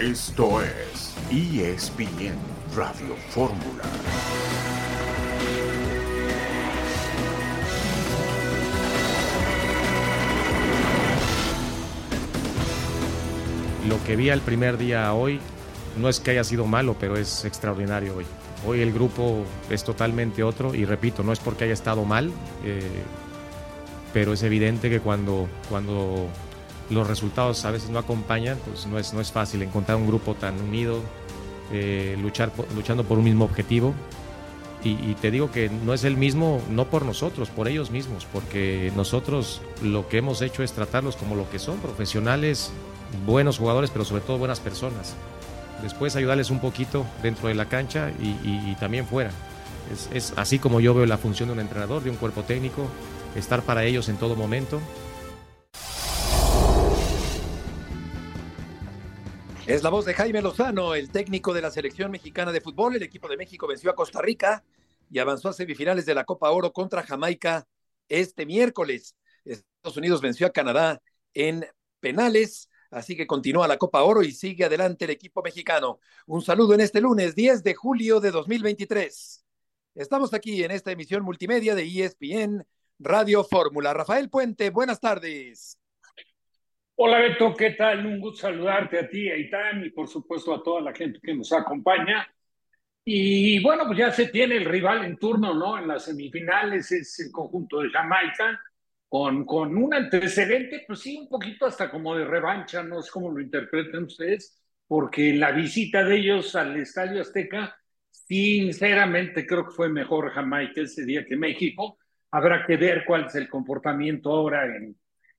Esto es ESPN Radio Fórmula. Lo que vi al primer día hoy no es que haya sido malo, pero es extraordinario hoy. Hoy el grupo es totalmente otro y repito, no es porque haya estado mal, eh, pero es evidente que cuando, cuando los resultados a veces no acompañan, pues no es, no es fácil encontrar un grupo tan unido, eh, luchar, luchando por un mismo objetivo. Y, te digo que no es el mismo, no por nosotros, por ellos mismos, porque nosotros lo que hemos hecho es tratarlos como lo que son, profesionales, buenos jugadores, pero sobre todo buenas personas. Después ayudarles un poquito dentro de la cancha y, también fuera. Es así como yo veo la función de un entrenador, de un cuerpo técnico, estar para ellos en todo momento. Es la voz de Jaime Lozano, el técnico de la selección mexicana de fútbol. El equipo de México venció a Costa Rica y avanzó a semifinales de la Copa Oro contra Jamaica este miércoles. Estados Unidos venció a Canadá en penales, así que continúa la Copa Oro y sigue adelante el equipo mexicano. Un saludo en este lunes 10 de julio de 2023. Estamos aquí en esta emisión multimedia de ESPN Radio Fórmula. Rafael Puente, buenas tardes. Hola Beto, ¿qué tal? Un gusto saludarte a ti, a Itán y por supuesto a toda la gente que nos acompaña. Y bueno, pues ya se tiene el rival en turno, ¿no? En las semifinales es el conjunto de Jamaica, con, con un antecedente, pues sí, un poquito hasta como de revancha, no sé cómo lo interpreten ustedes, porque la visita de ellos al Estadio Azteca, sinceramente creo que fue mejor Jamaica ese día que México. Habrá que ver cuál es el comportamiento ahora en,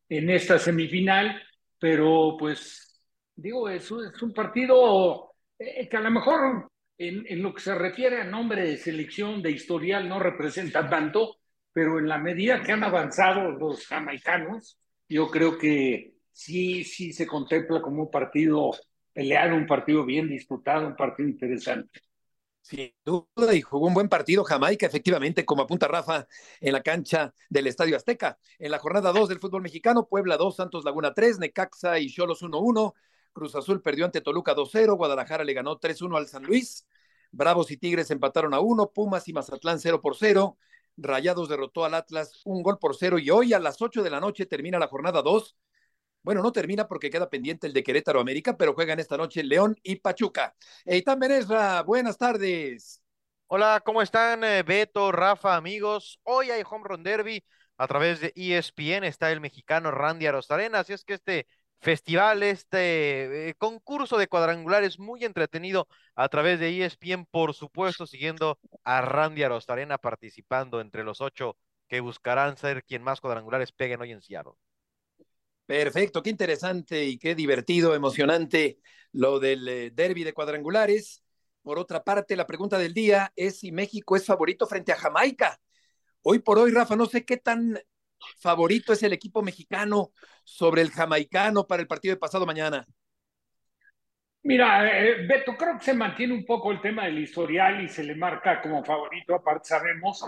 en esta semifinal pero pues digo, es es un partido eh, que a lo mejor en, en, lo que se refiere a nombre de selección, de historial, no representa tanto, pero en la medida que han avanzado los jamaicanos, yo creo que sí, sí se contempla como un partido peleado, un partido bien disputado, un partido interesante. Sin duda, y jugó un buen partido Jamaica, efectivamente, como apunta Rafa, en la cancha del Estadio Azteca. En la jornada 2 del fútbol mexicano, Puebla 2, Santos Laguna 3, Necaxa y Cholos 1-1. Cruz Azul perdió ante Toluca 2-0, Guadalajara le ganó 3-1 al San Luis. Bravos y Tigres empataron a 1, Pumas y Mazatlán 0 por 0. Rayados derrotó al Atlas un gol por 0 y hoy a las 8 de la noche termina la jornada 2 bueno, no termina porque queda pendiente el de Querétaro América, pero juegan esta noche León y Pachuca. Eitan Benesra, buenas tardes. Hola, ¿cómo están eh, Beto, Rafa, amigos? Hoy hay Home Run Derby a través de ESPN, está el mexicano Randy Arostarena, así es que este festival, este eh, concurso de cuadrangulares muy entretenido a través de ESPN, por supuesto, siguiendo a Randy Arostarena participando entre los ocho que buscarán ser quien más cuadrangulares peguen hoy en Seattle. Perfecto, qué interesante y qué divertido, emocionante lo del eh, derby de cuadrangulares. Por otra parte, la pregunta del día es si México es favorito frente a Jamaica. Hoy por hoy, Rafa, no sé qué tan favorito es el equipo mexicano sobre el jamaicano para el partido de pasado mañana. Mira, eh, Beto, creo que se mantiene un poco el tema del historial y se le marca como favorito. Aparte, sabemos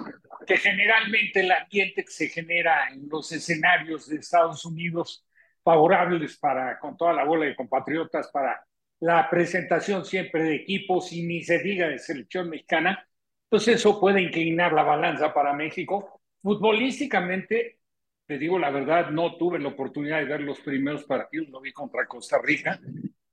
que generalmente el ambiente que se genera en los escenarios de Estados Unidos favorables para, con toda la bola de compatriotas, para la presentación siempre de equipos y ni se diga de selección mexicana, pues eso puede inclinar la balanza para México. Futbolísticamente, te digo la verdad, no tuve la oportunidad de ver los primeros partidos, lo vi contra Costa Rica,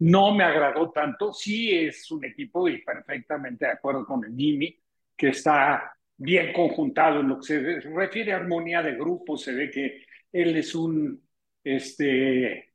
no me agradó tanto, sí es un equipo y perfectamente de acuerdo con el Jimmy, que está bien conjuntado en lo que se refiere a armonía de grupo, se ve que él es un este,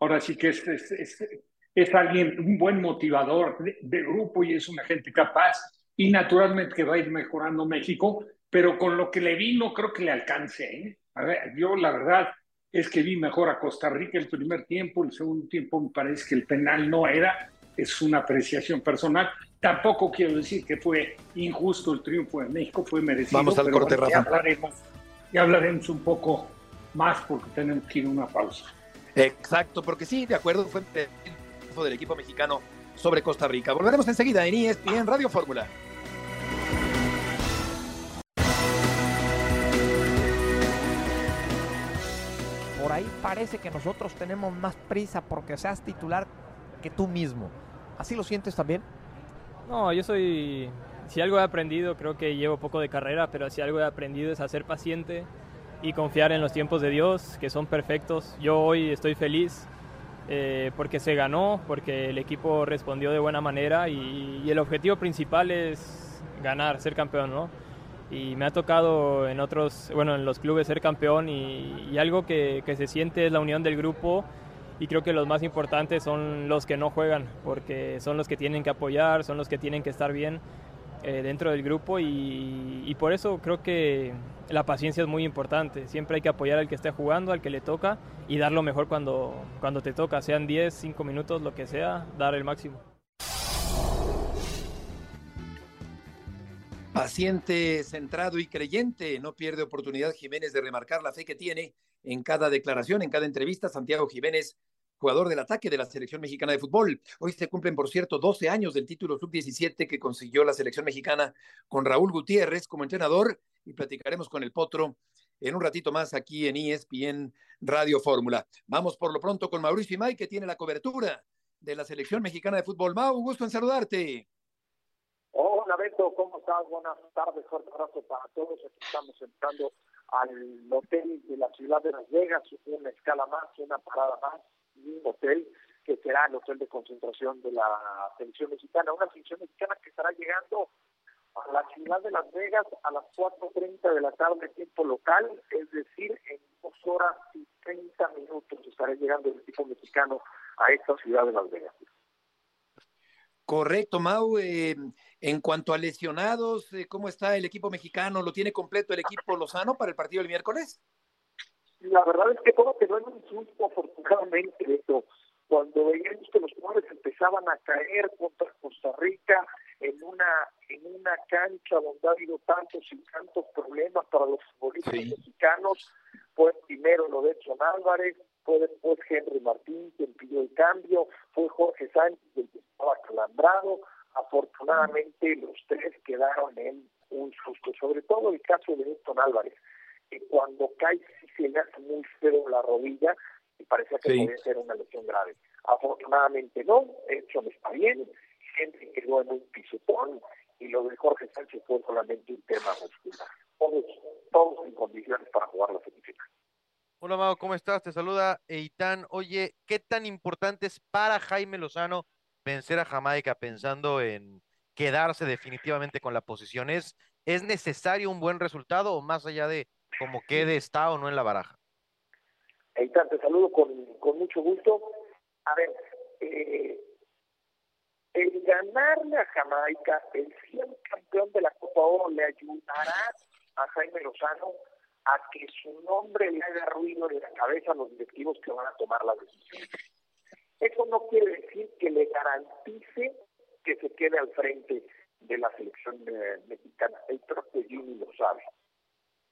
ahora sí que es, es, es, es alguien, un buen motivador de, de, grupo y es una gente capaz y naturalmente que va a ir mejorando México, pero con lo que le vi no creo que le alcance. ¿eh? A ver, yo la verdad es que vi mejor a Costa Rica el primer tiempo, el segundo tiempo me parece que el penal no era, es una apreciación personal. Tampoco quiero decir que fue injusto el triunfo de México, fue merecido. Vamos al pero corte, bueno, Rafa. Ya hablaremos, ya hablaremos un poco más porque tenemos que ir a una pausa. Exacto, porque sí, de acuerdo, fue el triunfo del equipo mexicano sobre Costa Rica. Volveremos enseguida en ESPN Radio Fórmula. Por ahí parece que nosotros tenemos más prisa porque seas titular que tú mismo. ¿Así lo sientes también? No, yo soy, si algo he aprendido, creo que llevo poco de carrera, pero si algo he aprendido es a ser paciente y confiar en los tiempos de Dios, que son perfectos. Yo hoy estoy feliz eh, porque se ganó, porque el equipo respondió de buena manera y, el objetivo principal es ganar, ser campeón, ¿no? Y me ha tocado en otros, bueno, en los clubes ser campeón y, algo que, que se siente es la unión del grupo y creo que los más importantes son los que no juegan, porque son los que tienen que apoyar, son los que tienen que estar bien eh, dentro del grupo y, por eso creo que la paciencia es muy importante. Siempre hay que apoyar al que esté jugando, al que le toca y dar lo mejor cuando, cuando te toca, sean 10, 5 minutos, lo que sea, dar el máximo. Paciente, centrado y creyente, no pierde oportunidad Jiménez de remarcar la fe que tiene en cada declaración, en cada entrevista. Santiago Jiménez jugador del ataque de la selección mexicana de fútbol. Hoy se cumplen, por cierto, 12 años del título sub-17 que consiguió la selección mexicana con Raúl Gutiérrez como entrenador y platicaremos con el Potro en un ratito más aquí en ESPN Radio Fórmula. Vamos por lo pronto con Mauricio Imay que tiene la cobertura de la selección mexicana de fútbol. Mau, un gusto en saludarte. Hola Beto, ¿cómo estás? Buenas tardes, fuerte abrazo para todos. Aquí estamos entrando al hotel de la ciudad de Las Vegas, una escala más, una parada más un hotel que será el hotel de concentración de la selección mexicana, una selección mexicana que estará llegando a la ciudad de Las Vegas a las 4.30 de la tarde tiempo local, es decir, en dos horas y 30 minutos estará llegando el equipo mexicano a esta ciudad de Las Vegas. Correcto, Mau. Eh, en cuanto a lesionados, eh, ¿cómo está el equipo mexicano? ¿Lo tiene completo el equipo Lozano para el partido del miércoles? La verdad es que todo quedó en un susto, afortunadamente, esto. Cuando veíamos que los jugadores empezaban a caer contra Costa Rica en una en una cancha donde ha habido tantos y tantos problemas para los futbolistas mexicanos, fue primero lo de Edson Álvarez, fue después Henry Martín quien pidió el cambio, fue Jorge Sánchez el que estaba calambrado, afortunadamente los tres quedaron en un susto, sobre todo el caso de Edson Álvarez que cuando cae se le hace muy feo la rodilla y parecía que podía ser una lesión grave. Afortunadamente no, hecho está bien, gente quedó en un pisotón y lo de Jorge Sánchez fue solamente un tema muscular. Todos, todos en condiciones para jugar la semifinal. Hola Mago, ¿cómo estás? Te saluda Eitan. Oye, ¿qué tan importante es para Jaime Lozano vencer a Jamaica pensando en quedarse definitivamente con la posición? ¿Es, ¿Es necesario un buen resultado o más allá de como quede está o no en la baraja. Eitan, te saludo con, con mucho gusto. A ver, eh, el ganarle a Jamaica, el ser campeón de la Copa Oro, le ayudará a Jaime Lozano a que su nombre le haga ruido en la cabeza a los directivos que van a tomar la decisión. Eso no quiere decir que le garantice que se quede al frente de la selección eh, mexicana. El propio Jimmy lo sabe.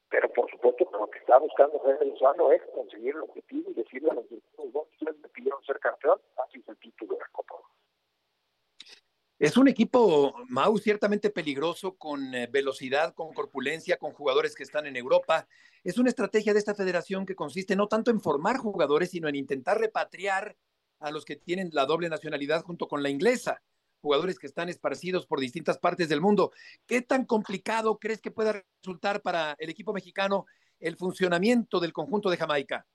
Pero por supuesto que lo que está buscando Jaime Lozano es conseguir el objetivo y decirle a los directivos, no, ustedes me pidieron ser campeón, así es el título de la Copa. Es un equipo, Mau, ciertamente peligroso, con eh, velocidad, con corpulencia, con jugadores que están en Europa. Es una estrategia de esta federación que consiste no tanto en formar jugadores, sino en intentar repatriar a los que tienen la doble nacionalidad junto con la inglesa jugadores que están esparcidos por distintas partes del mundo. ¿Qué tan complicado crees que pueda resultar para el equipo mexicano el funcionamiento del conjunto de Jamaica?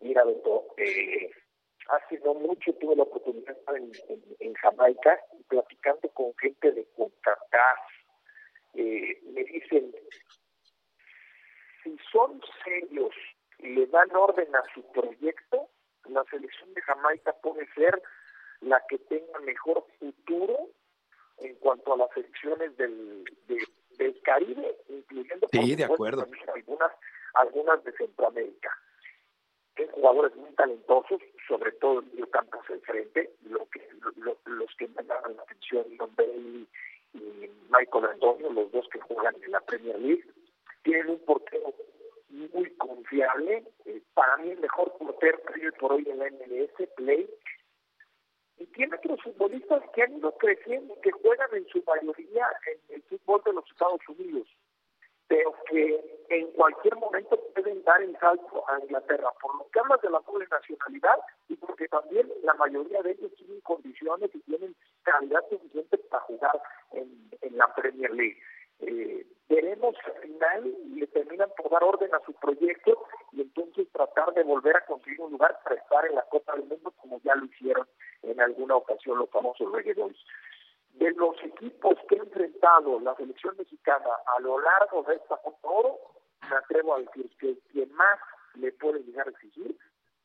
Mira, Beto, eh, hace no mucho tuve la oportunidad en, en, Jamaica platicando con gente de CONCACAF. Eh, me dicen, si son serios y le dan orden a su proyecto, la selección de Jamaica puede ser la que tenga mejor futuro en cuanto a las elecciones del, del Caribe, incluyendo sí, de acuerdo. algunas, algunas de Centroamérica. Hay jugadores muy talentosos, sobre todo en medio campo hacia el frente, lo que, los que me dan la atención, Don y, y Michael Antonio, los dos que juegan en la Premier League, tienen un portero muy confiable, eh, para mí el mejor portero que por hoy en la MLS, Play, y tiene otros futbolistas que han ido creciendo, que juegan en su mayoría en el fútbol de los Estados Unidos. pero que en cualquier momento pueden dar el salto a Inglaterra, por lo que hablas de la doble nacionalidad y porque también la mayoría de ellos tienen condiciones y tienen calidad suficiente para jugar en, la Premier League. Eh, veremos al final le terminan por dar orden a su proyecto y entonces tratar de volver a conseguir un lugar para estar en la Copa del Mundo como ya lo hicieron en alguna ocasión los famosos Reggae Boys. De los equipos que ha enfrentado la selección mexicana a lo largo de esta Oro, me atrevo a decir que quien más le puede llegar a exigir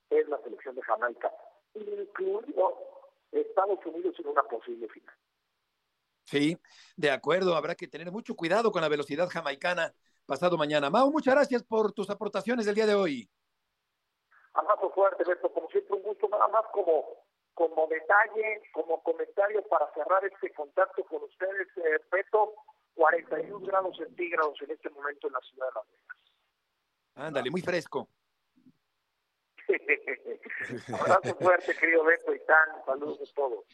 es la selección de Jamaica, incluido Estados Unidos en una posible final. Sí, de acuerdo, habrá que tener mucho cuidado con la velocidad jamaicana pasado mañana. Mau, muchas gracias por tus aportaciones del día de hoy. Abrazo fuerte, Beto, como siempre un gusto, nada más como, como detalle, como comentario para cerrar este contacto con ustedes, eh, Beto, 41 grados centígrados en este momento en la ciudad de Las Vegas. Ándale, muy fresco. Abrazo fuerte, querido Beto y Tan, saludos a todos.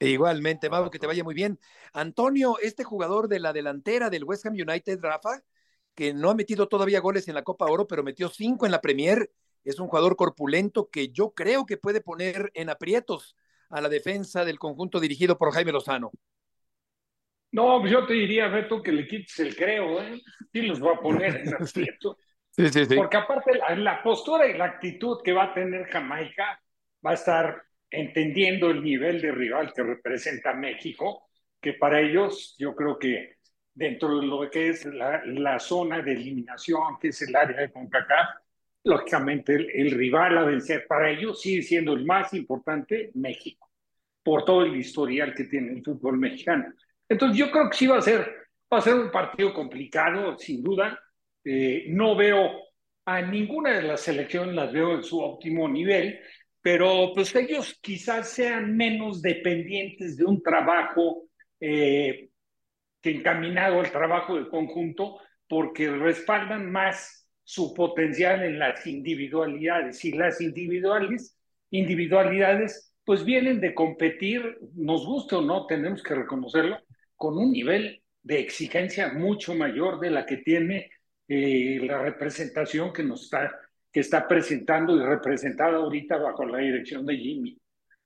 Igualmente, Mau, que te vaya muy bien. Antonio, este jugador de la delantera del West Ham United, Rafa, que no ha metido todavía goles en la Copa Oro, pero metió cinco en la Premier, es un jugador corpulento que yo creo que puede poner en aprietos a la defensa del conjunto dirigido por Jaime Lozano. No, pues yo te diría, Beto, que le quites el creo, ¿eh? Sí los va a poner en aprietos. Sí, sí, sí. Porque aparte la, la postura y la actitud que va a tener Jamaica va a estar entendiendo el nivel de rival que representa México, que para ellos yo creo que dentro de lo que es la, la zona de eliminación, que es el área de CONCACAF, lógicamente el, rival a vencer para ellos sigue siendo el más importante, México, por todo el historial que tiene el fútbol mexicano. Entonces yo creo que sí va a ser, va a ser un partido complicado, sin duda. Eh, no veo a ninguna de las selecciones, las veo en su óptimo nivel, pero pues ellos quizás sean menos dependientes de un trabajo eh, que encaminado al trabajo de conjunto, porque respaldan más su potencial en las individualidades. Y las individuales, individualidades, pues vienen de competir, nos guste o no, tenemos que reconocerlo, con un nivel de exigencia mucho mayor de la que tiene eh, la representación que nos está que está presentando y representada ahorita bajo la dirección de Jimmy,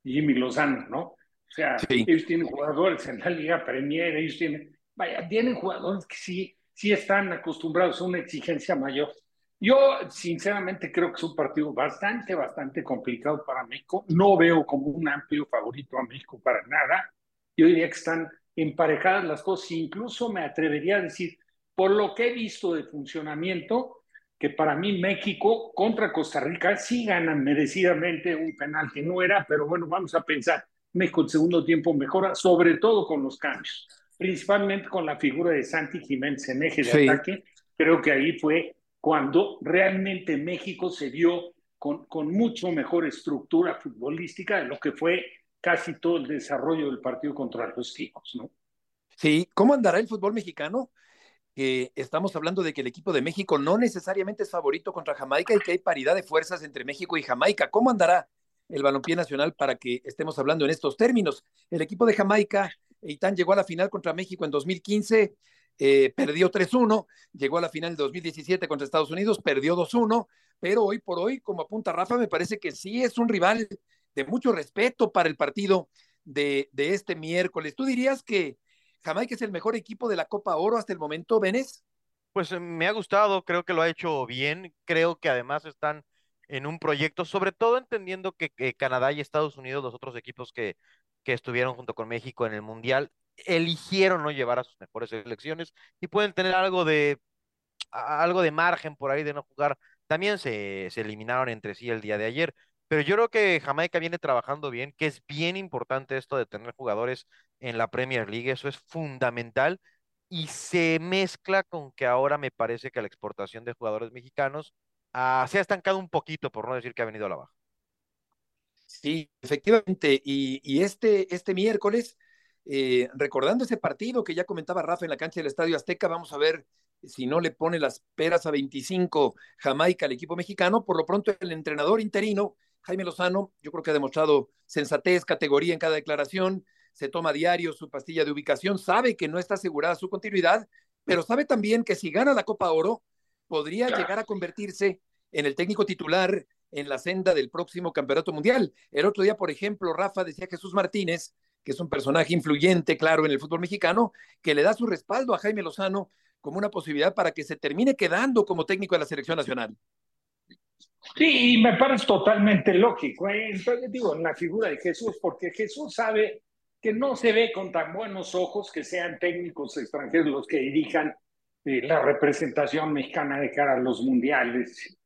Jimmy Lozano, ¿no? O sea, sí. ellos tienen jugadores en la Liga Premier, ellos tienen, vaya, tienen jugadores que sí, sí están acostumbrados a una exigencia mayor. Yo, sinceramente, creo que es un partido bastante, bastante complicado para México. No veo como un amplio favorito a México para nada. Yo diría que están emparejadas las cosas. Incluso me atrevería a decir, por lo que he visto de funcionamiento, que para mí México contra Costa Rica sí ganan merecidamente un penal que no era, pero bueno, vamos a pensar, México el segundo tiempo mejora, sobre todo con los cambios, principalmente con la figura de Santi Jiménez en eje de sí. ataque. Creo que ahí fue cuando realmente México se vio con, con mucho mejor estructura futbolística de lo que fue casi todo el desarrollo del partido contra los chicos, ¿no? Sí, ¿cómo andará el fútbol mexicano? que estamos hablando de que el equipo de México no necesariamente es favorito contra Jamaica y que hay paridad de fuerzas entre México y Jamaica. ¿Cómo andará el balompié nacional para que estemos hablando en estos términos? El equipo de Jamaica, Eitan llegó a la final contra México en 2015, eh, perdió 3-1, llegó a la final en 2017 contra Estados Unidos, perdió 2-1, pero hoy por hoy, como apunta Rafa, me parece que sí es un rival de mucho respeto para el partido de, de este miércoles. ¿Tú dirías que Jamaica es el mejor equipo de la Copa Oro hasta el momento, Benes. Pues eh, me ha gustado, creo que lo ha hecho bien, creo que además están en un proyecto, sobre todo entendiendo que, Canadá y Estados Unidos, los otros equipos que estuvieron junto con México en el Mundial, eligieron no llevar a sus mejores selecciones y pueden tener algo de algo de margen por ahí de no jugar. También se, se eliminaron entre sí el día de ayer, pero yo creo que Jamaica viene trabajando bien, que es bien importante esto de tener jugadores en la Premier League, eso es fundamental y se mezcla con que ahora me parece que la exportación de jugadores mexicanos uh, se ha estancado un poquito, por no decir que ha venido a la baja. Sí, efectivamente, y, y este, este miércoles, eh, recordando ese partido que ya comentaba Rafa en la cancha del Estadio Azteca, vamos a ver si no le pone las peras a 25 Jamaica al equipo mexicano, por lo pronto el entrenador interino Jaime Lozano, yo creo que ha demostrado sensatez, categoría en cada declaración, se toma a diario su pastilla de ubicación, sabe que no está asegurada su continuidad, pero sabe también que si gana la Copa Oro, podría llegar a convertirse en el técnico titular en la senda del próximo campeonato mundial. El otro día, por ejemplo, Rafa decía Jesús Martínez, que es un personaje influyente, claro, en el fútbol mexicano, que le da su respaldo a Jaime Lozano como una posibilidad para que se termine quedando como técnico de la selección nacional. Sí, me parece totalmente lógico. ¿eh? Entonces digo, en la figura de Jesús, porque Jesús sabe que no se ve con tan buenos ojos que sean técnicos extranjeros los que dirijan eh, la representación mexicana de cara a los mundiales.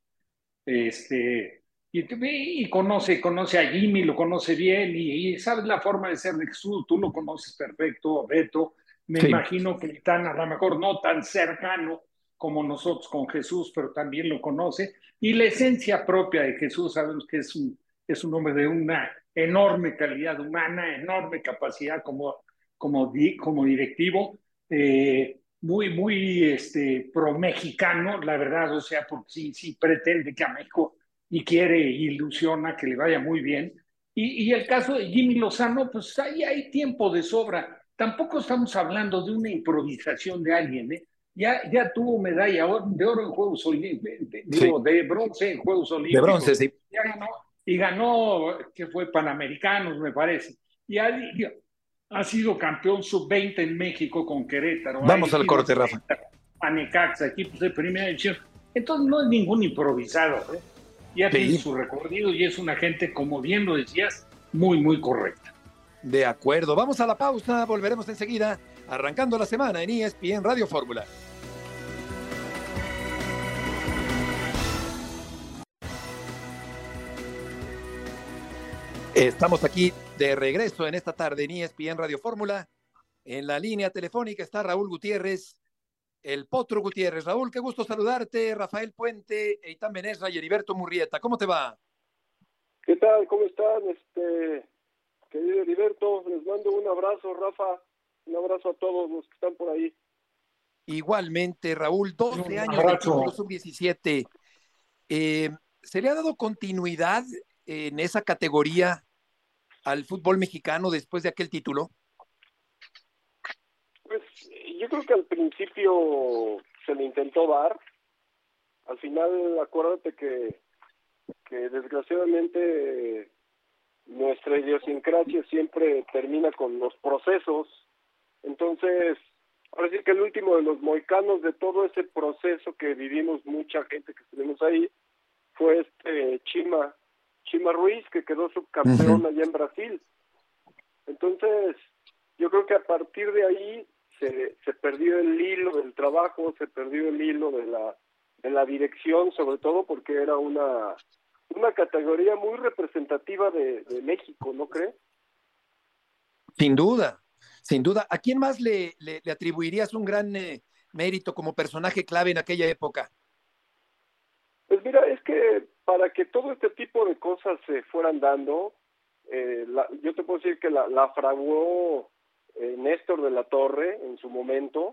Este, y, y, conoce, conoce a Jimmy, lo conoce bien y, sabes la forma de ser de Jesús, tú lo conoces perfecto, Beto. Me imagino que están a lo mejor no tan cercano como nosotros con Jesús, pero también lo conoce. Y la esencia propia de Jesús, sabemos que es un, es un hombre de una enorme calidad humana, enorme capacidad como, como, como directivo, eh, muy, muy este, pro-mexicano, la verdad, o sea, porque sí, sí pretende que a México y quiere, ilusiona que le vaya muy bien. Y, y el caso de Jimmy Lozano, pues ahí hay tiempo de sobra. Tampoco estamos hablando de una improvisación de alguien, ¿eh? Ya, ya tuvo medalla de oro en Juegos Olímpicos, de, de, bronce en Juegos Olímpicos. De bronce, sí. Ya ganó, y ganó, que fue Panamericanos, me parece. Y ha, ha sido campeón sub-20 en México con Querétaro. Vamos al corte, Rafa. A Necaxa, equipos de primera edición. Entonces no es ningún improvisado. ¿eh? Ya tiene su recorrido y es una gente, como bien lo decías, muy, muy correcta. De acuerdo. Vamos a la pausa. Volveremos enseguida, arrancando la semana en ESPN Radio Fórmula. Estamos aquí de regreso en esta tarde en ESPN Radio Fórmula. En la línea telefónica está Raúl Gutiérrez, el Potro Gutiérrez. Raúl, qué gusto saludarte. Rafael Puente, Eitan Benesra y Heriberto Murrieta. ¿Cómo te va? ¿Qué tal? ¿Cómo están? Este, querido Heriberto, les mando un abrazo, Rafa. Un abrazo a todos los que están por ahí. Igualmente, Raúl, 12 años de sub-17. Eh, ¿Se le ha dado continuidad en esa categoría al fútbol mexicano después de aquel título? Yo creo que al principio se le intentó dar. Al final, acuérdate que, que desgraciadamente nuestra idiosincrasia siempre termina con los procesos. Entonces, ahora sí que el último de los moicanos de todo ese proceso que vivimos mucha gente que estuvimos ahí fue este Chima, Chima Ruiz, que quedó subcampeón allá en Brasil. Entonces, yo creo que a partir de ahí se, se perdió el hilo del trabajo, se perdió el hilo de la, de la dirección, sobre todo porque era una, una categoría muy representativa de, de México, ¿no cree? Sin duda, sin duda. ¿A quién más le, le, atribuirías un gran eh, mérito como personaje clave en aquella época? Pues mira, es que para que todo este tipo de cosas se fueran dando, eh, la, yo te puedo decir que la, la fraguó eh, Néstor de la Torre en su momento,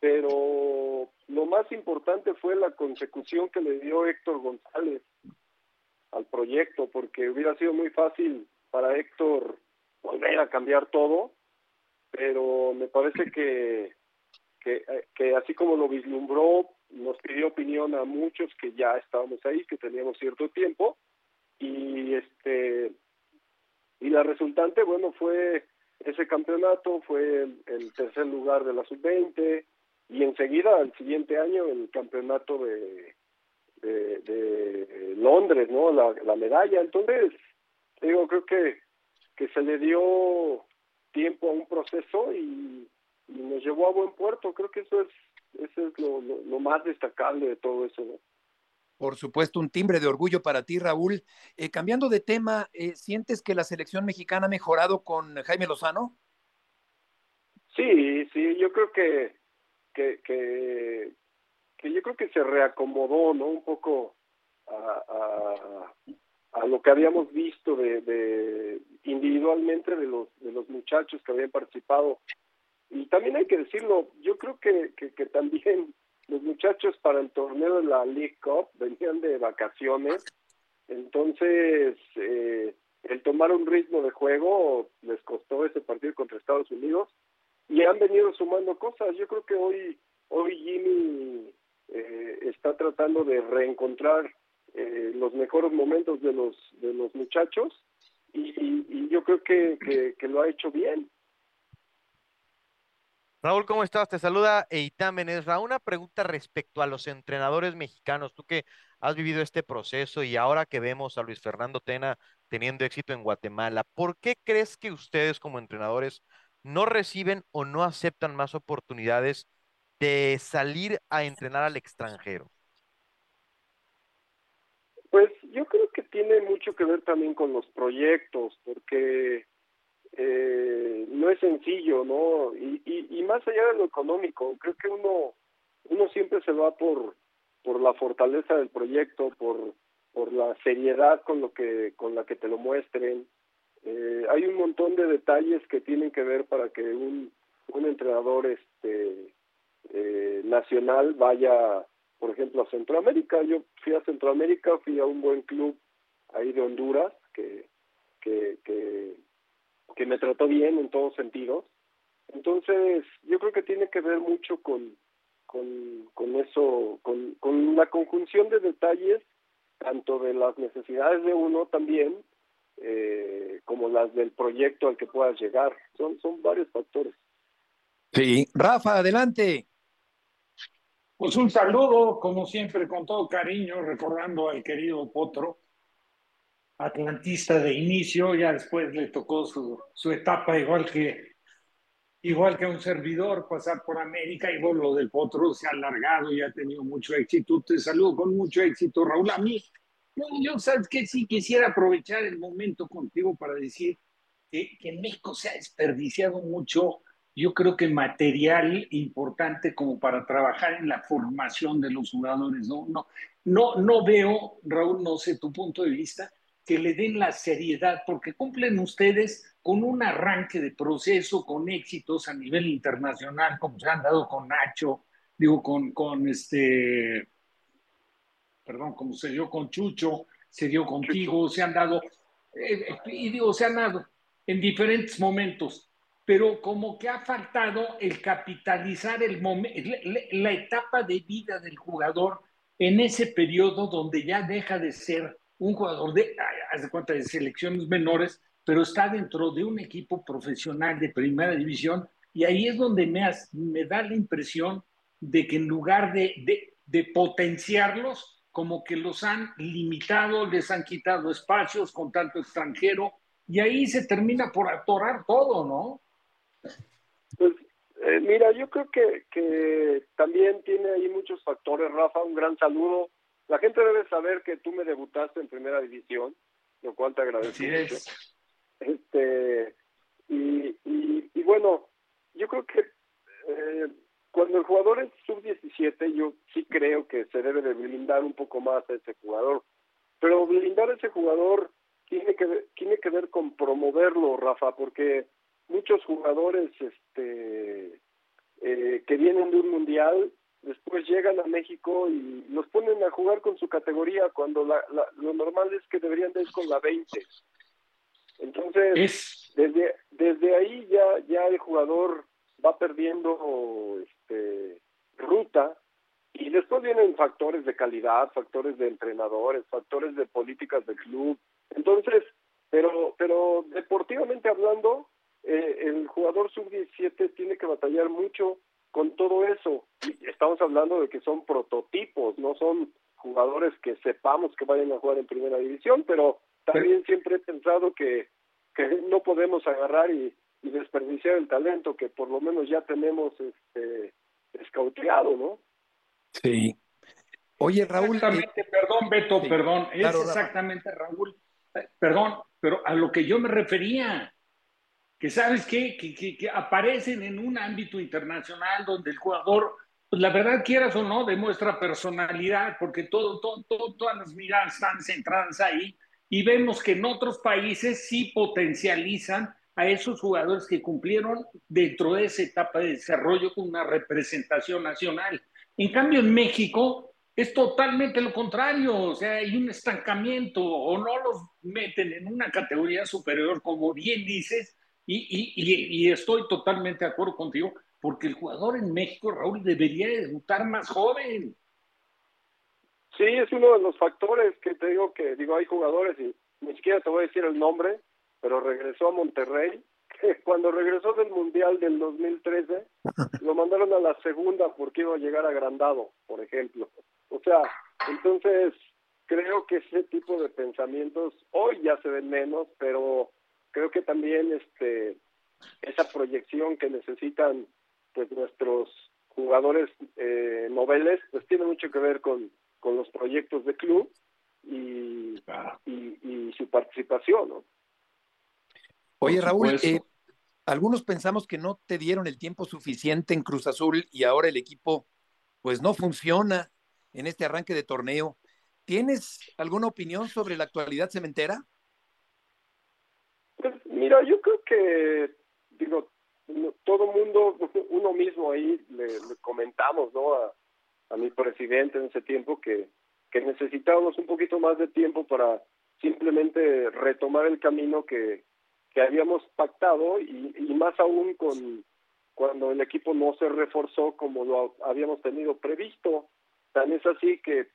pero lo más importante fue la consecución que le dio Héctor González al proyecto, porque hubiera sido muy fácil para Héctor volver a cambiar todo, pero me parece que, que, que así como lo vislumbró, nos pidió opinión a muchos que ya estábamos ahí, que teníamos cierto tiempo, y este y la resultante, bueno, fue ese campeonato, fue el, tercer lugar de la sub-20, y enseguida, al siguiente año, el campeonato de, de, Londres, ¿no? La, la, medalla. Entonces, digo, creo que, que se le dio tiempo a un proceso y, y nos llevó a buen puerto. Creo que eso es eso es lo, lo, más destacable de todo eso. Por supuesto, un timbre de orgullo para ti, Raúl. Eh, cambiando de tema, eh, ¿sientes que la selección mexicana ha mejorado con Jaime Lozano? Sí, sí, yo creo que, que, yo creo que se reacomodó, ¿no? Un poco a, a, lo que habíamos visto de individualmente de los, de los muchachos que habían participado y también hay que decirlo, yo creo que, que, también los muchachos para el torneo de la League Cup venían de vacaciones, entonces eh, el tomar un ritmo de juego les costó ese partido contra Estados Unidos y han venido sumando cosas. Yo creo que hoy hoy Jimmy eh, está tratando de reencontrar eh, los mejores momentos de los de los muchachos y, yo creo que, que, lo ha hecho bien. Raúl, ¿cómo estás? Te saluda Eitan Benezra. Una pregunta respecto a los entrenadores mexicanos. Tú que has vivido este proceso y ahora que vemos a Luis Fernando Tena teniendo éxito en Guatemala, ¿por qué crees que ustedes como entrenadores no reciben o no aceptan más oportunidades de salir a entrenar al extranjero? Pues yo creo que tiene mucho que ver también con los proyectos, porque eh, no es sencillo, ¿no? Y, y, más allá de lo económico, creo que uno uno siempre se va por por la fortaleza del proyecto, por por la seriedad con lo que con la que te lo muestren. Eh, hay un montón de detalles que tienen que ver para que un un entrenador este eh, nacional vaya por ejemplo, a Centroamérica. Yo fui a Centroamérica, fui a un buen club ahí de Honduras que, que, que, me trató bien en todos sentidos. Entonces, yo creo que tiene que ver mucho con, con, con eso, con, con la conjunción de detalles, tanto de las necesidades de uno también, eh, como las del proyecto al que puedas llegar. Son, son varios factores. Sí, Rafa, adelante. Pues un saludo, como siempre, con todo cariño, recordando al querido Potro, atlantista de inicio, ya después le tocó su, su etapa igual que igual que un servidor, pasar por América, y bueno, lo del Potro se ha alargado y ha tenido mucho éxito. Te saludo con mucho éxito, Raúl. A mí, yo, yo sabes que sí quisiera aprovechar el momento contigo para decir que, que México se ha desperdiciado mucho yo creo que material importante como para trabajar en la formación de los jugadores. No, no, no, no veo, Raúl, no sé tu punto de vista, que le den la seriedad, porque cumplen ustedes con un arranque de proceso, con éxitos a nivel internacional, como se han dado con Nacho, digo, con, con este, perdón, como se dio con Chucho, se dio contigo, se han dado, eh, y digo, se han dado en diferentes momentos pero como que ha faltado el capitalizar el la, etapa de vida del jugador en ese periodo donde ya deja de ser un jugador de, haz cuenta, de selecciones menores, pero está dentro de un equipo profesional de primera división y ahí es donde me, me da la impresión de que en lugar de, potenciarlos, como que los han limitado, les han quitado espacios con tanto extranjero y ahí se termina por atorar todo, ¿no? Pues eh, mira, yo creo que también tiene ahí muchos factores, Rafa, un gran saludo. La gente debe saber que tú me debutaste en primera división, lo cual te agradezco mucho. Este, y, y, bueno, yo creo que eh, cuando el jugador es sub-17, yo sí creo que se debe de blindar un poco más a ese jugador. Pero blindar a ese jugador tiene que, tiene que ver con promoverlo, Rafa, porque muchos jugadores este eh, que vienen de un mundial después llegan a México y los ponen a jugar con su categoría cuando la, lo normal es que deberían de ir con la 20 entonces desde desde ahí ya ya el jugador va perdiendo este ruta y después vienen factores de calidad factores de entrenadores factores de políticas del club. Entonces pero pero deportivamente hablando eh, el jugador sub-17 tiene que batallar mucho con todo eso. Y estamos hablando de que son prototipos, no son jugadores que sepamos que vayan a jugar en primera división, pero también siempre he pensado que, que no podemos agarrar y, desperdiciar el talento que por lo menos ya tenemos este escauteado, ¿no? Sí. Oye, Raúl. Exactamente, eh, perdón, Beto, perdón. es exactamente, Raúl. Eh, perdón, pero a lo que yo me refería que sabes qué? Que, que, aparecen en un ámbito internacional donde el jugador, pues la verdad quieras o no, demuestra personalidad, porque todo, todo, todas las miradas están centradas ahí y vemos que en otros países sí potencializan a esos jugadores que cumplieron dentro de esa etapa de desarrollo con una representación nacional. En cambio, en México es totalmente lo contrario, o sea, hay un estancamiento o no los meten en una categoría superior, como bien dices, y, y, y, estoy totalmente de acuerdo contigo, porque el jugador en México, Raúl, debería debutar más joven. Sí, es uno de los factores que te digo que, digo, hay jugadores y ni siquiera te voy a decir el nombre, pero regresó a Monterrey. Cuando regresó del Mundial del 2013, lo mandaron a la segunda porque iba a llegar agrandado, por ejemplo. O sea, entonces creo que ese tipo de pensamientos hoy ya se ven menos, pero creo que también este esa proyección que necesitan pues nuestros jugadores eh, noveles pues tiene mucho que ver con, con los proyectos de club y, y, su participación ¿no? oye Raúl eh, algunos pensamos que no te dieron el tiempo suficiente en Cruz Azul y ahora el equipo pues no funciona en este arranque de torneo ¿tienes alguna opinión sobre la actualidad cementera? Pues mira, yo creo que digo todo mundo, uno mismo ahí le, comentamos, ¿no? A, mi presidente en ese tiempo que, que necesitábamos un poquito más de tiempo para simplemente retomar el camino que, que habíamos pactado y, y más aún con cuando el equipo no se reforzó como lo habíamos tenido previsto. Tan es así que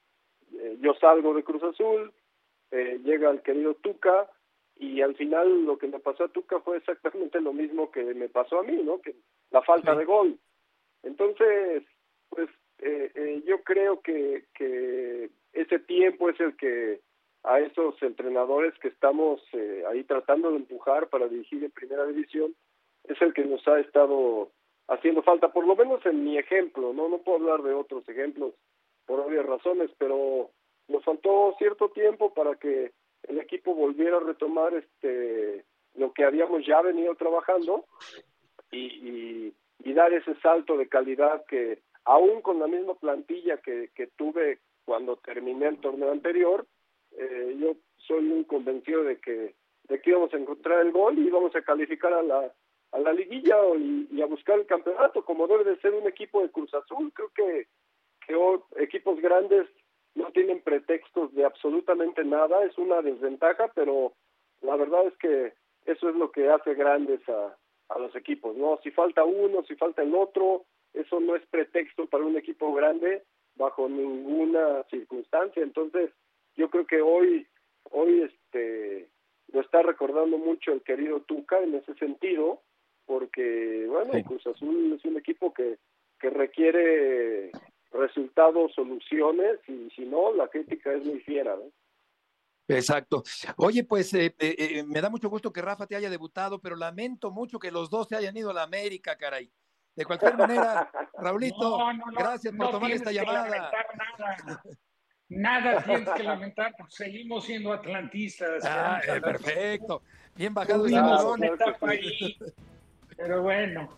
eh, yo salgo de Cruz Azul, eh, llega el querido Tuca, y al final lo que me pasó a Tuca fue exactamente lo mismo que me pasó a mí, ¿no? Que la falta de gol. Entonces, pues eh, eh, yo creo que, que ese tiempo es el que a esos entrenadores que estamos eh, ahí tratando de empujar para dirigir en primera división es el que nos ha estado haciendo falta, por lo menos en mi ejemplo, no no puedo hablar de otros ejemplos por obvias razones, pero nos faltó cierto tiempo para que el equipo volviera a retomar este lo que habíamos ya venido trabajando y, y, dar ese salto de calidad que aún con la misma plantilla que, que tuve cuando terminé el torneo anterior, eh, yo soy un convencido de que de que íbamos a encontrar el gol y íbamos a calificar a la a la liguilla y, y, a buscar el campeonato como debe de ser un equipo de Cruz Azul. Creo que que equipos grandes no tienen pretextos de absolutamente nada, es una desventaja, pero la verdad es que eso es lo que hace grandes a, a los equipos, ¿no? Si falta uno, si falta el otro, eso no es pretexto para un equipo grande bajo ninguna circunstancia. Entonces, yo creo que hoy, hoy este, lo está recordando mucho el querido Tuca en ese sentido, porque, bueno, Cruz Azul es un equipo que, que requiere resultados, soluciones, y si no, la crítica es muy fiera. ¿no? Exacto. Oye, pues eh, eh, eh, me da mucho gusto que Rafa te haya debutado, pero lamento mucho que los dos se hayan ido a la América, caray. De cualquier manera, Raulito, gracias por tomar esta llamada. Nada. nada tienes que lamentar, porque seguimos siendo atlantistas. Ah, perfecto. Bien bajado etapa ahí. Pero bueno,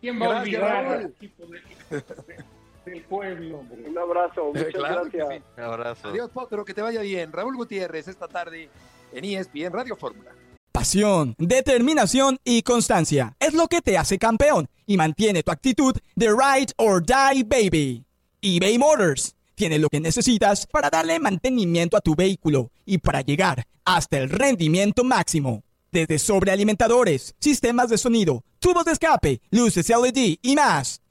¿quién va a olvidar al equipo de del pueblo. Un abrazo, muchas gracias. Un abrazo. Adiós, Potro, que te vaya bien. Raúl Gutiérrez, esta tarde en ESPN Radio Fórmula. Pasión, determinación y constancia es lo que te hace campeón y mantiene tu actitud de ride or die baby. eBay Motors tiene lo que necesitas para darle mantenimiento a tu vehículo y para llegar hasta el rendimiento máximo. Desde sobrealimentadores, sistemas de sonido, tubos de escape, luces LED y más.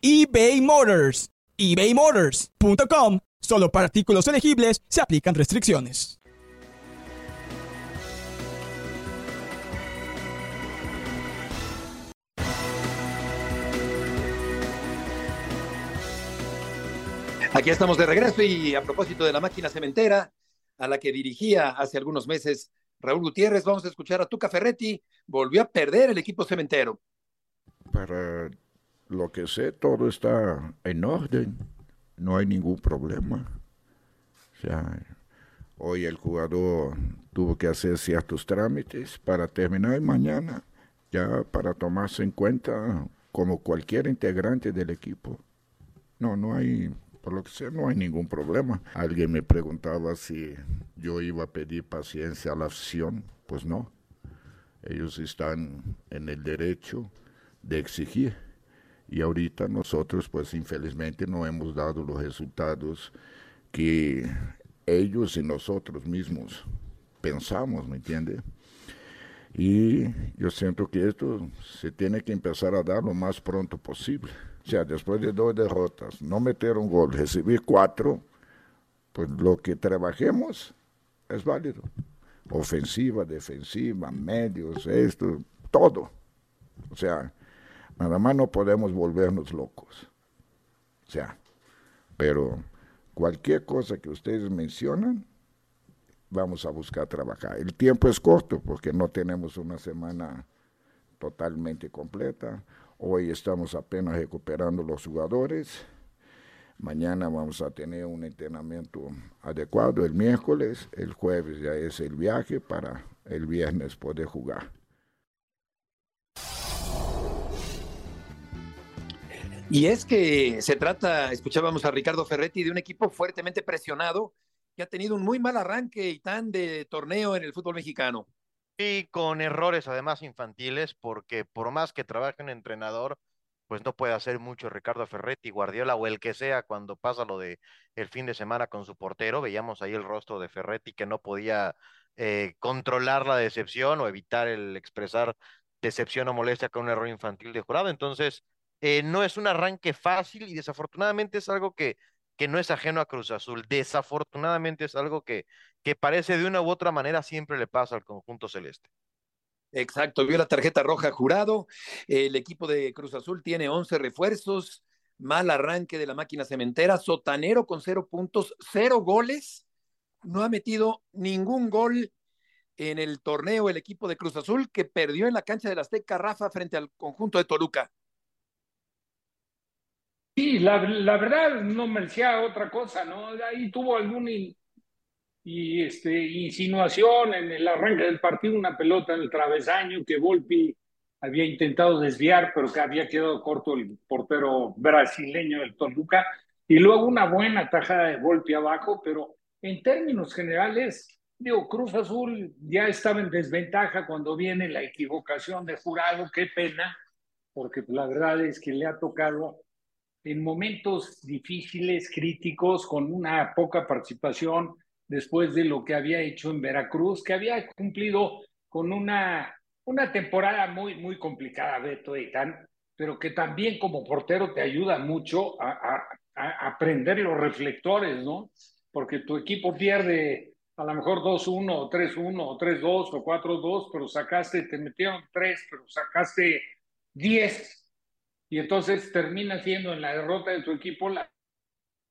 eBay Motors. ebaymotors.com. Solo para artículos elegibles se aplican restricciones. Aquí estamos de regreso y a propósito de la máquina cementera a la que dirigía hace algunos meses Raúl Gutiérrez, vamos a escuchar a Tuca Ferretti. Volvió a perder el equipo cementero. Para lo que sé, todo está en orden, no hay ningún problema. O sea, hoy el jugador tuvo que hacer ciertos trámites para terminar y mañana, ya para tomarse en cuenta, como cualquier integrante del equipo. No, no hay, por lo que sea, no hay ningún problema. Alguien me preguntaba si yo iba a pedir paciencia a la afición. Pues no. Ellos están en el derecho de exigir. Y ahorita nosotros, pues infelizmente, no hemos dado los resultados que ellos y nosotros mismos pensamos, ¿me entiende? Y yo siento que esto se tiene que empezar a dar lo más pronto posible. O sea, después de dos derrotas, no meter un gol, recibir cuatro, pues lo que trabajemos es válido. Ofensiva, defensiva, medios, esto, todo. O sea, nada más no podemos volvernos locos. O sea, pero cualquier cosa que ustedes mencionan, vamos a buscar trabajar. El tiempo es corto porque no tenemos una semana totalmente completa. Hoy estamos apenas recuperando los jugadores. Mañana vamos a tener un entrenamiento adecuado el miércoles. El jueves ya es el viaje para el viernes poder jugar. Y es que se trata, escuchábamos a Ricardo Ferretti, de un equipo fuertemente presionado que ha tenido un muy mal arranque y tan de torneo en el fútbol mexicano. Y con errores además infantiles, porque por más que trabaje un entrenador, pues no puede hacer mucho Ricardo Ferretti, Guardiola o el que sea cuando pasa lo de el fin de semana con su portero. Veíamos ahí el rostro de Ferretti que no podía eh, controlar la decepción o evitar el expresar decepción o molestia con un error infantil de jurado. Entonces, eh, no es un arranque fácil y desafortunadamente es algo que que no es ajeno a Cruz Azul. Desafortunadamente es algo que, que parece de una u otra manera siempre le pasa al conjunto celeste. Exacto, vio la tarjeta roja jurado. El equipo de Cruz Azul tiene 11 refuerzos. Mal arranque de la máquina cementera. Sotanero con cero puntos, cero goles. No ha metido ningún gol en el torneo el equipo de Cruz Azul que perdió en la cancha de la Azteca Rafa frente al conjunto de Toluca. Sí, la, verdad no merecía otra cosa, ¿no? Ahí tuvo alguna y este, insinuación en el arranque del partido, una pelota en el travesaño que Volpi había intentado desviar, pero que había quedado corto el portero brasileño del Toluca, y luego una buena tajada de Volpi abajo, pero en términos generales, digo, Cruz Azul ya estaba en desventaja cuando viene la equivocación de jurado, qué pena, porque la verdad es que le ha tocado en momentos difíciles, críticos, con una poca participación después de lo que había hecho en Veracruz, que había cumplido con una, una temporada muy, muy complicada, Beto Eitan, pero que también como portero te ayuda mucho a, a, prender los reflectores, ¿no? Porque tu equipo pierde a lo mejor 2-1 o 3-1 o 3-2 o 4-2, pero sacaste, te metieron 3, pero sacaste 10 y entonces termina siendo en la derrota de tu equipo la,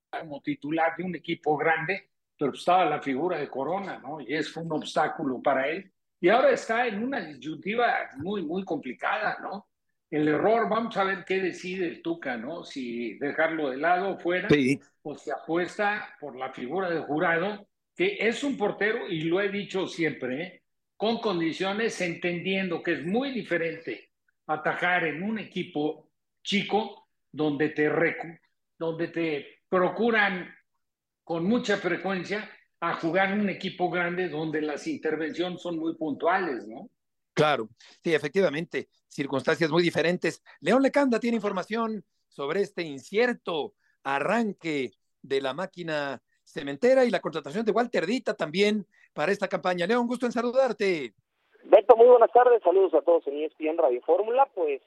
como titular de un equipo grande, pero estaba la figura de Corona, ¿no? Y es un obstáculo para él. Y ahora está en una disyuntiva muy, muy complicada, ¿no? El error, vamos a ver qué decide el Tuca, ¿no? Si dejarlo de lado fuera o si apuesta por la figura de jurado, que es un portero, y lo he dicho siempre, ¿eh? con condiciones, entendiendo que es muy diferente atajar en un equipo chico donde te, donde te procuran con mucha frecuencia a jugar en un equipo grande donde las intervenciones son muy puntuales, ¿no? Claro, sí, efectivamente, circunstancias muy diferentes. León Lecanda tiene información sobre este incierto arranque de la máquina cementera y la contratación de Walter Dita también para esta campaña. León, gusto en saludarte. Beto, muy buenas tardes, saludos a todos en ESPN Radio Fórmula. Pues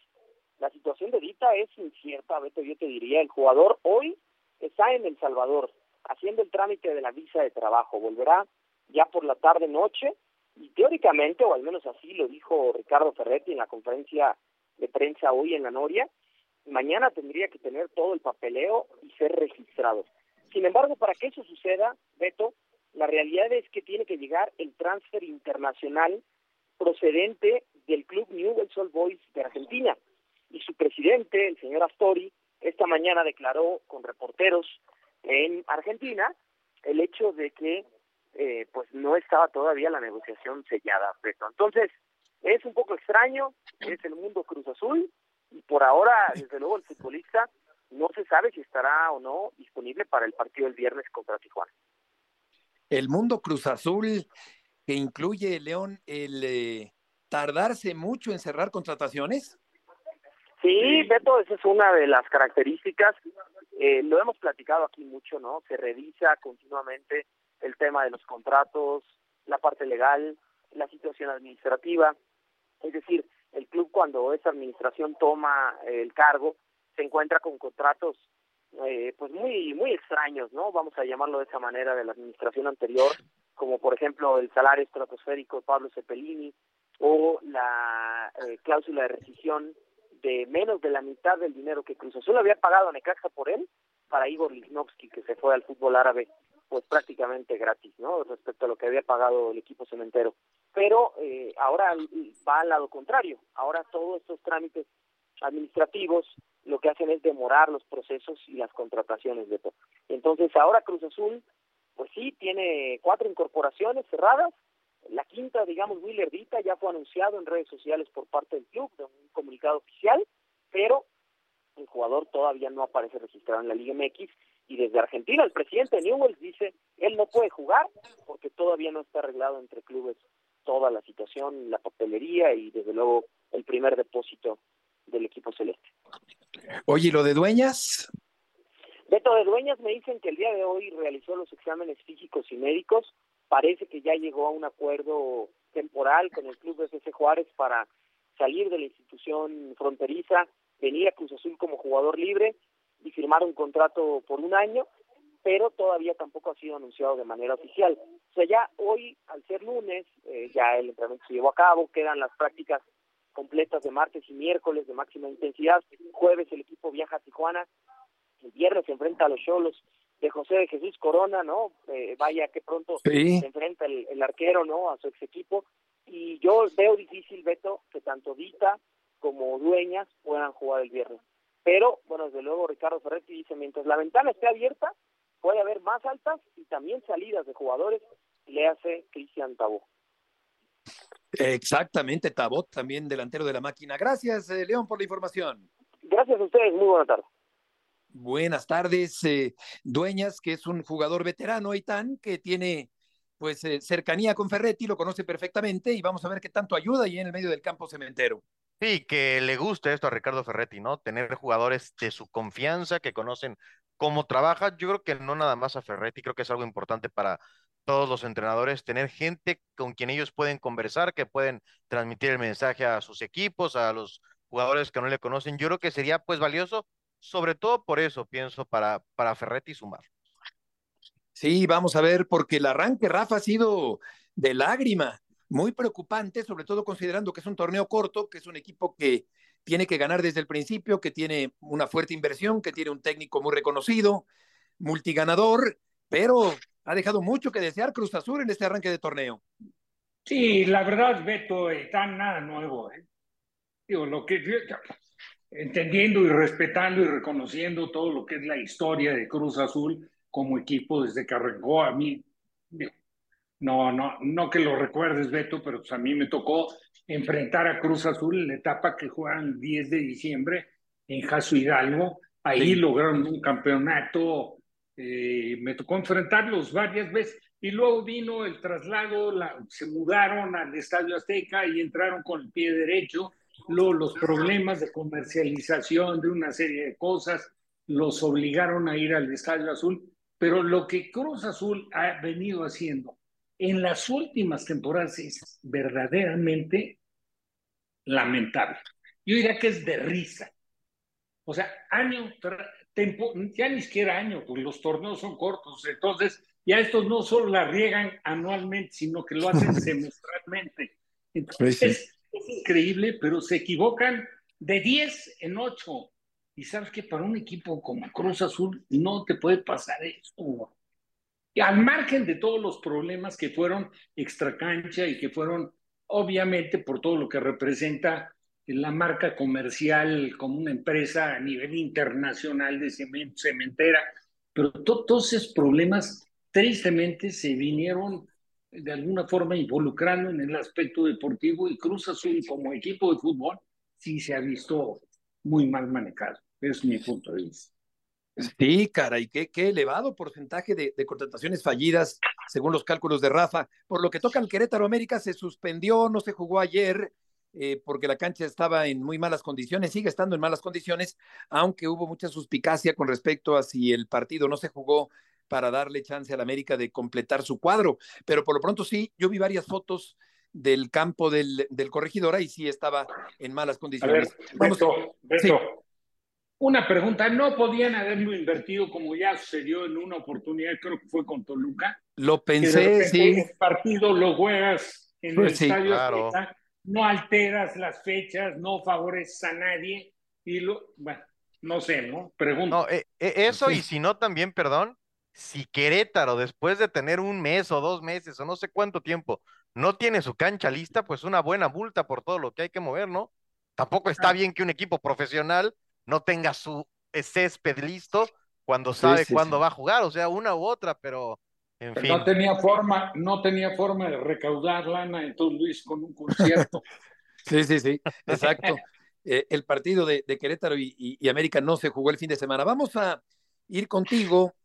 la situación de Dita es incierta, Beto, yo te diría, el jugador hoy está en El Salvador haciendo el trámite de la visa de trabajo, volverá ya por la tarde noche y teóricamente, o al menos así lo dijo Ricardo Ferretti en la conferencia de prensa hoy en la Noria, mañana tendría que tener todo el papeleo y ser registrado. Sin embargo, para que eso suceda, Beto, la realidad es que tiene que llegar el transfer internacional procedente del club Newell's Old Boys de Argentina y su presidente, el señor Astori, esta mañana declaró con reporteros en Argentina el hecho de que eh, pues no estaba todavía la negociación sellada. Entonces, es un poco extraño, es el mundo Cruz Azul, Y por ahora, desde luego, el futbolista no se sabe si estará o no disponible para el partido el viernes contra Tijuana. El mundo Cruz Azul, que incluye, León, el eh, tardarse mucho en cerrar contrataciones. Sí, Beto, esa es una de las características. Eh, lo hemos platicado aquí mucho, ¿no? Se revisa continuamente el tema de los contratos, la parte legal, la situación administrativa. Es decir, el club cuando esa administración toma el cargo se encuentra con contratos eh, pues muy muy extraños, ¿no? Vamos a llamarlo de esa manera de la administración anterior, como por ejemplo el salario estratosférico de Pablo Cepelini o la eh, cláusula de rescisión de menos de la mitad del dinero que Cruz Azul había pagado a Necaxa por él para Igor Lichnowsky, que se fue al fútbol árabe pues prácticamente gratis, ¿no? Respecto a lo que había pagado el equipo cementero. Pero eh, ahora va al lado contrario. Ahora todos estos trámites administrativos lo que hacen es demorar los procesos y las contrataciones de todo. Entonces ahora Cruz Azul, pues sí, tiene cuatro incorporaciones cerradas. La quinta, digamos, Willer Dita, ya fue anunciado en redes sociales por parte del club, de un comunicado oficial, pero el jugador todavía no aparece registrado en la Liga MX y desde Argentina el presidente Newells dice él no puede jugar porque todavía no está arreglado entre clubes toda la situación, la papelería y desde luego el primer depósito del equipo celeste. Oye, ¿y lo de Dueñas? Beto de Dueñas me dicen que el día de hoy realizó los exámenes físicos y médicos, parece que ya llegó a un acuerdo temporal con el club FC Juárez para salir de la institución fronteriza venir a Cruz Azul como jugador libre y firmar un contrato por un año, pero todavía tampoco ha sido anunciado de manera oficial. O sea, ya hoy, al ser lunes, eh, ya el entrenamiento se llevó a cabo, quedan las prácticas completas de martes y miércoles de máxima intensidad. Jueves el equipo viaja a Tijuana, el viernes se enfrenta a los Cholos de José de Jesús Corona, ¿no? Eh, vaya que pronto se enfrenta el, el, arquero, ¿no? A su ex equipo. Y yo veo difícil, Beto, que tanto Dita como dueñas puedan jugar el viernes. Pero, bueno, desde luego Ricardo Ferretti dice, mientras la ventana esté abierta, puede haber más altas y también salidas de jugadores, le hace Cristian Tabó. Exactamente, Tabot, también delantero de la máquina. Gracias, eh, León, por la información. Gracias a ustedes, muy buena tarde. Buenas tardes, eh, Dueñas, que es un jugador veterano, Itán, que tiene pues eh, cercanía con Ferretti, lo conoce perfectamente y vamos a ver qué tanto ayuda ahí en el medio del campo cementero. Sí, que le gusta esto a Ricardo Ferretti, ¿no? Tener jugadores de su confianza, que conocen cómo trabaja. Yo creo que no nada más a Ferretti, creo que es algo importante para todos los entrenadores, tener gente con quien ellos pueden conversar, que pueden transmitir el mensaje a sus equipos, a los jugadores que no le conocen. Yo creo que sería pues valioso, sobre todo por eso, pienso, para, para Ferretti sumar. Sí, vamos a ver, porque el arranque, Rafa, ha sido de lágrima muy preocupante, sobre todo considerando que es un torneo corto, que es un equipo que tiene que ganar desde el principio, que tiene una fuerte inversión, que tiene un técnico muy reconocido, multiganador, pero ha dejado mucho que desear Cruz Azul en este arranque de torneo. Sí, la verdad, Beto, está nada nuevo. ¿eh? Digo, lo que entendiendo y respetando y reconociendo todo lo que es la historia de Cruz Azul como equipo desde que arrancó a mí, no, no, no que lo recuerdes, Beto, pero pues a mí me tocó enfrentar a Cruz Azul en la etapa que juegan el 10 de diciembre en Jaso Hidalgo. Ahí lograron un campeonato. Eh, me tocó enfrentarlos varias veces. Y luego vino el traslado, se mudaron al Estadio Azteca y entraron con el pie derecho. Luego los problemas de comercialización de una serie de cosas los obligaron a ir al Estadio Azul. Pero lo que Cruz Azul ha venido haciendo en las últimas temporadas es verdaderamente lamentable. Yo diría que es de risa. O sea, año, tempo, ya ni siquiera año, pues los torneos son cortos, entonces ya estos no solo la riegan anualmente, sino que lo hacen semestralmente. Entonces, es, increíble, pero se equivocan de 10 en 8. Y sabes que para un equipo como Cruz Azul no te puede pasar eso al margen de todos los problemas que fueron extracancha y que fueron obviamente por todo lo que representa la marca comercial como una empresa a nivel internacional de cementera, pero todos esos problemas tristemente se vinieron de alguna forma involucrando en el aspecto deportivo y Cruz Azul como equipo de fútbol sí se ha visto muy mal manejado. Es mi punto de vista. Sí, caray, qué, qué elevado porcentaje de, de, contrataciones fallidas, según los cálculos de Rafa. Por lo que toca al Querétaro América, se suspendió, no se jugó ayer, eh, porque la cancha estaba en muy malas condiciones, sigue estando en malas condiciones, aunque hubo mucha suspicacia con respecto a si el partido no se jugó para darle chance al América de completar su cuadro. Pero por lo pronto sí, yo vi varias fotos del campo del, del corregidora y sí estaba en malas condiciones. Ver, Vamos, Beto, Beto, sí. Una pregunta, ¿no podían haberlo invertido como ya sucedió en una oportunidad, creo que fue con Toluca? Lo pensé, sí. El partido lo juegas en Pues el sí, estadio claro. Azteca, no alteras las fechas, no favoreces a nadie y lo, bueno, no sé, ¿no? Pregunto. No, eh, eh, eso y si no también, perdón, si Querétaro después de tener un mes o dos meses o no sé cuánto tiempo no tiene su cancha lista, pues una buena multa por todo lo que hay que mover, ¿no? Tampoco está bien que un equipo profesional no tenga su eh, césped listo cuando sabe sí, cuándo sí. va a jugar, o sea, una u otra, pero en fin. No tenía forma, no tenía forma de recaudar lana, entonces Luis con un concierto. Sí, sí, sí, exacto. Eh, el partido de, de Querétaro y, y- y América no se jugó el fin de semana. Vamos a ir contigo,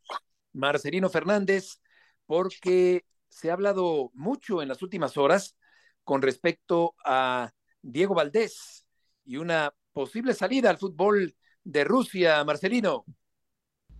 Marcelino Fernández, porque se ha hablado mucho en las últimas horas con respecto a Diego Valdés y una posible salida al fútbol de Rusia, Marcelino.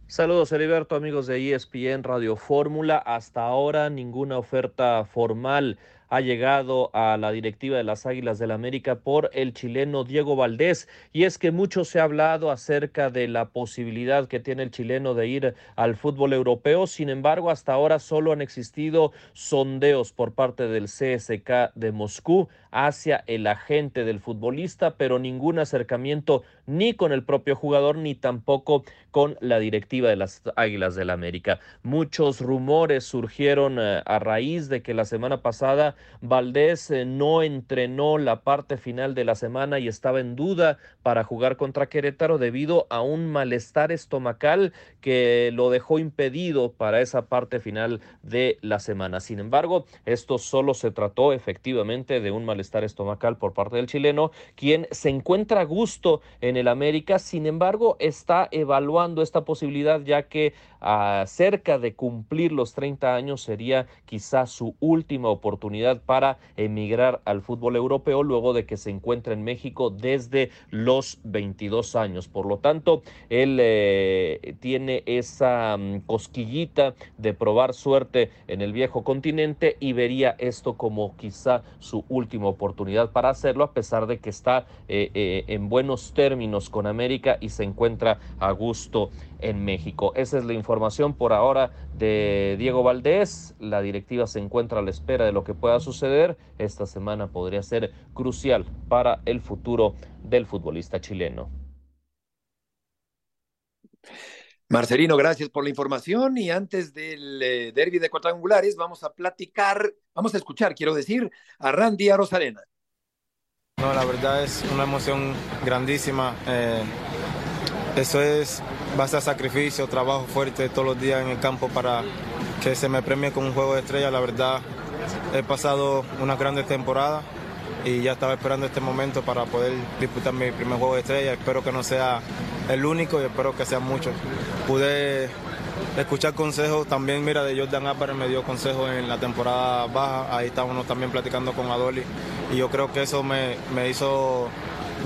Saludos, Heriberto, amigos de ESPN Radio Fórmula. Hasta ahora ninguna oferta formal ha llegado a la directiva de las Águilas del América por el chileno Diego Valdés. Y es que mucho se ha hablado acerca de la posibilidad que tiene el chileno de ir al fútbol europeo. Sin embargo, hasta ahora solo han existido sondeos por parte del CSK de Moscú hacia el agente del futbolista, pero ningún acercamiento ni con el propio jugador ni tampoco con la directiva de las Águilas del América. Muchos rumores surgieron eh, a raíz de que la semana pasada Valdés eh, no entrenó la parte final de la semana y estaba en duda para jugar contra Querétaro debido a un malestar estomacal que lo dejó impedido para esa parte final de la semana. Sin embargo, esto solo se trató efectivamente de un malestar estomacal por parte del chileno, quien se encuentra a gusto en el América, sin embargo, está evaluando esta posibilidad ya que a cerca de cumplir los 30 años sería quizá su última oportunidad para emigrar al fútbol europeo luego de que se encuentra en México desde los 22 años. Por lo tanto, él eh, tiene esa mm, cosquillita de probar suerte en el viejo continente y vería esto como quizá su última oportunidad para hacerlo a pesar de que está eh, eh, en buenos términos con América y se encuentra a gusto en México. Esa es la información por ahora de Diego Valdés. La directiva se encuentra a la espera de lo que pueda suceder. Esta semana podría ser crucial para el futuro del futbolista chileno. Marcelino, gracias por la información y antes del eh, derby de cuadrangulares vamos a platicar, vamos a escuchar, quiero decir, a Randy Arozarena. No, la verdad es una emoción grandísima. Eh, eso es base a sacrificio, trabajo fuerte todos los días en el campo para que se me premie con un juego de estrella. La verdad, he pasado una grande temporada y ya estaba esperando este momento para poder disputar mi primer juego de estrella. Espero que no sea el único y espero que sean muchos. Pude escuchar consejos también, mira, de Jordan Álvarez me dio consejos en la temporada baja, ahí estábamos también platicando con Adoli y yo creo que eso me, me hizo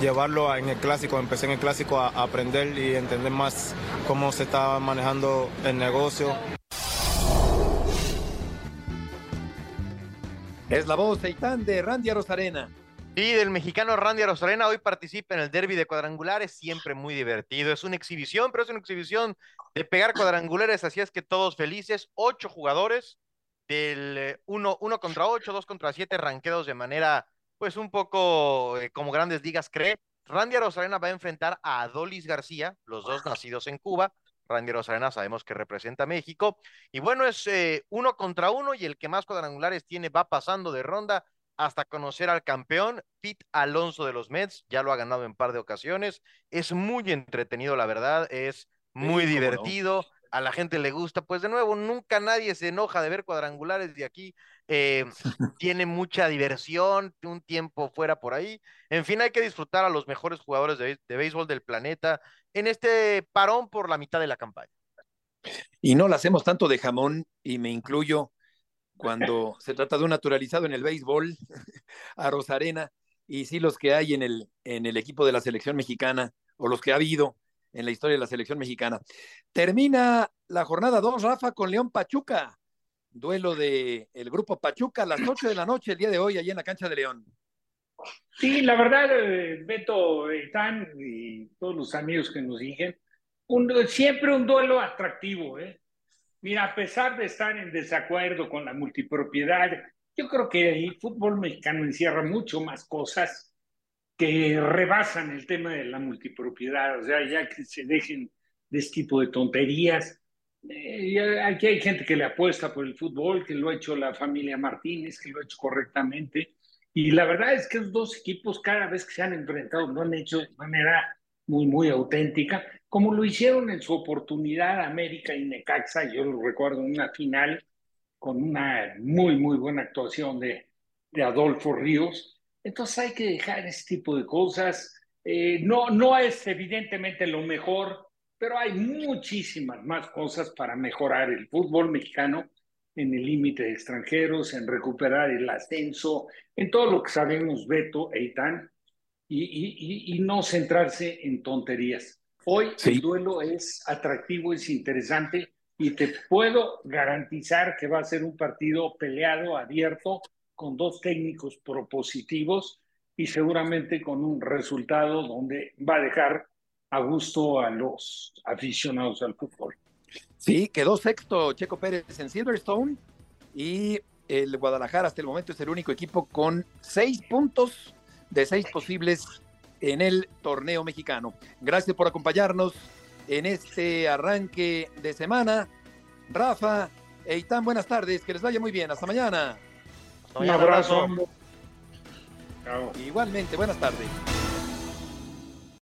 llevarlo a- en el clásico, empecé en el clásico a, aprender y entender más cómo se estaba manejando el negocio. Es la voz Seitán de Randy Arozarena. Y del mexicano Randy Arozarena hoy participa en el derby de cuadrangulares, siempre muy divertido. Es una exhibición, pero es una exhibición de pegar cuadrangulares, así es que todos felices. Ocho jugadores del eh, uno, uno contra ocho, dos contra siete, ranqueados de manera, pues un poco eh, como grandes ligas cree. Randy Arozarena va a enfrentar a Adolis García, los dos nacidos en Cuba. Randy Arozarena sabemos que representa a México. Y bueno, es eh, uno contra uno y el que más cuadrangulares tiene va pasando de ronda hasta conocer al campeón, Pete Alonso de los Mets, ya lo ha ganado en par de ocasiones, es muy entretenido, la verdad, es muy Sí, cómo no. divertido, a la gente le gusta, pues de nuevo, nunca nadie se enoja de ver cuadrangulares de aquí, eh, tiene mucha diversión, un tiempo fuera por ahí, en fin, hay que disfrutar a los mejores jugadores de, de béisbol del planeta en este parón por la mitad de la campaña. Y no la hacemos tanto de jamón, y me incluyo cuando se trata de un naturalizado en el béisbol, a Rosarena, y sí los que hay en el, en el equipo de la selección mexicana, o los que ha habido en la historia de la selección mexicana. Termina la jornada 2, Rafa, con León Pachuca. Duelo del el grupo Pachuca a las 8 de la noche el día de hoy, allí en la cancha de León. Sí, la verdad, eh, Beto, Están y todos los amigos que nos un, siempre un duelo atractivo. ¿eh? Mira, a pesar de estar en desacuerdo con la multipropiedad, yo creo que el fútbol mexicano encierra mucho más cosas que rebasan el tema de la multipropiedad, o sea, ya que se dejen de este tipo de tonterías. Eh, aquí hay gente que le apuesta por el fútbol, que lo ha hecho la familia Martínez, que lo ha hecho correctamente. Y la verdad es que los dos equipos cada vez que se han enfrentado lo han hecho de manera muy, muy auténtica, como lo hicieron en su oportunidad América y Necaxa. Yo lo recuerdo en una final con una muy, muy buena actuación de, de Adolfo Ríos entonces hay que dejar ese tipo de cosas. Eh, no, no es evidentemente lo mejor, pero hay muchísimas más cosas para mejorar el fútbol mexicano en el límite de extranjeros, en recuperar el ascenso, en todo lo que sabemos Beto e Itán, y, y, y no centrarse en tonterías. Hoy el duelo es atractivo, es interesante y te puedo garantizar que va a ser un partido peleado, abierto, con dos técnicos propositivos y seguramente con un resultado donde va a dejar a gusto a los aficionados al fútbol. Sí, quedó sexto Checo Pérez en Silverstone y el Guadalajara hasta el momento es el único equipo con seis puntos de seis posibles en el torneo mexicano. Gracias por acompañarnos en este arranque de semana. Rafa, Eitan, buenas tardes, que les vaya muy bien. Hasta mañana. Un abrazo. Igualmente, buenas tardes.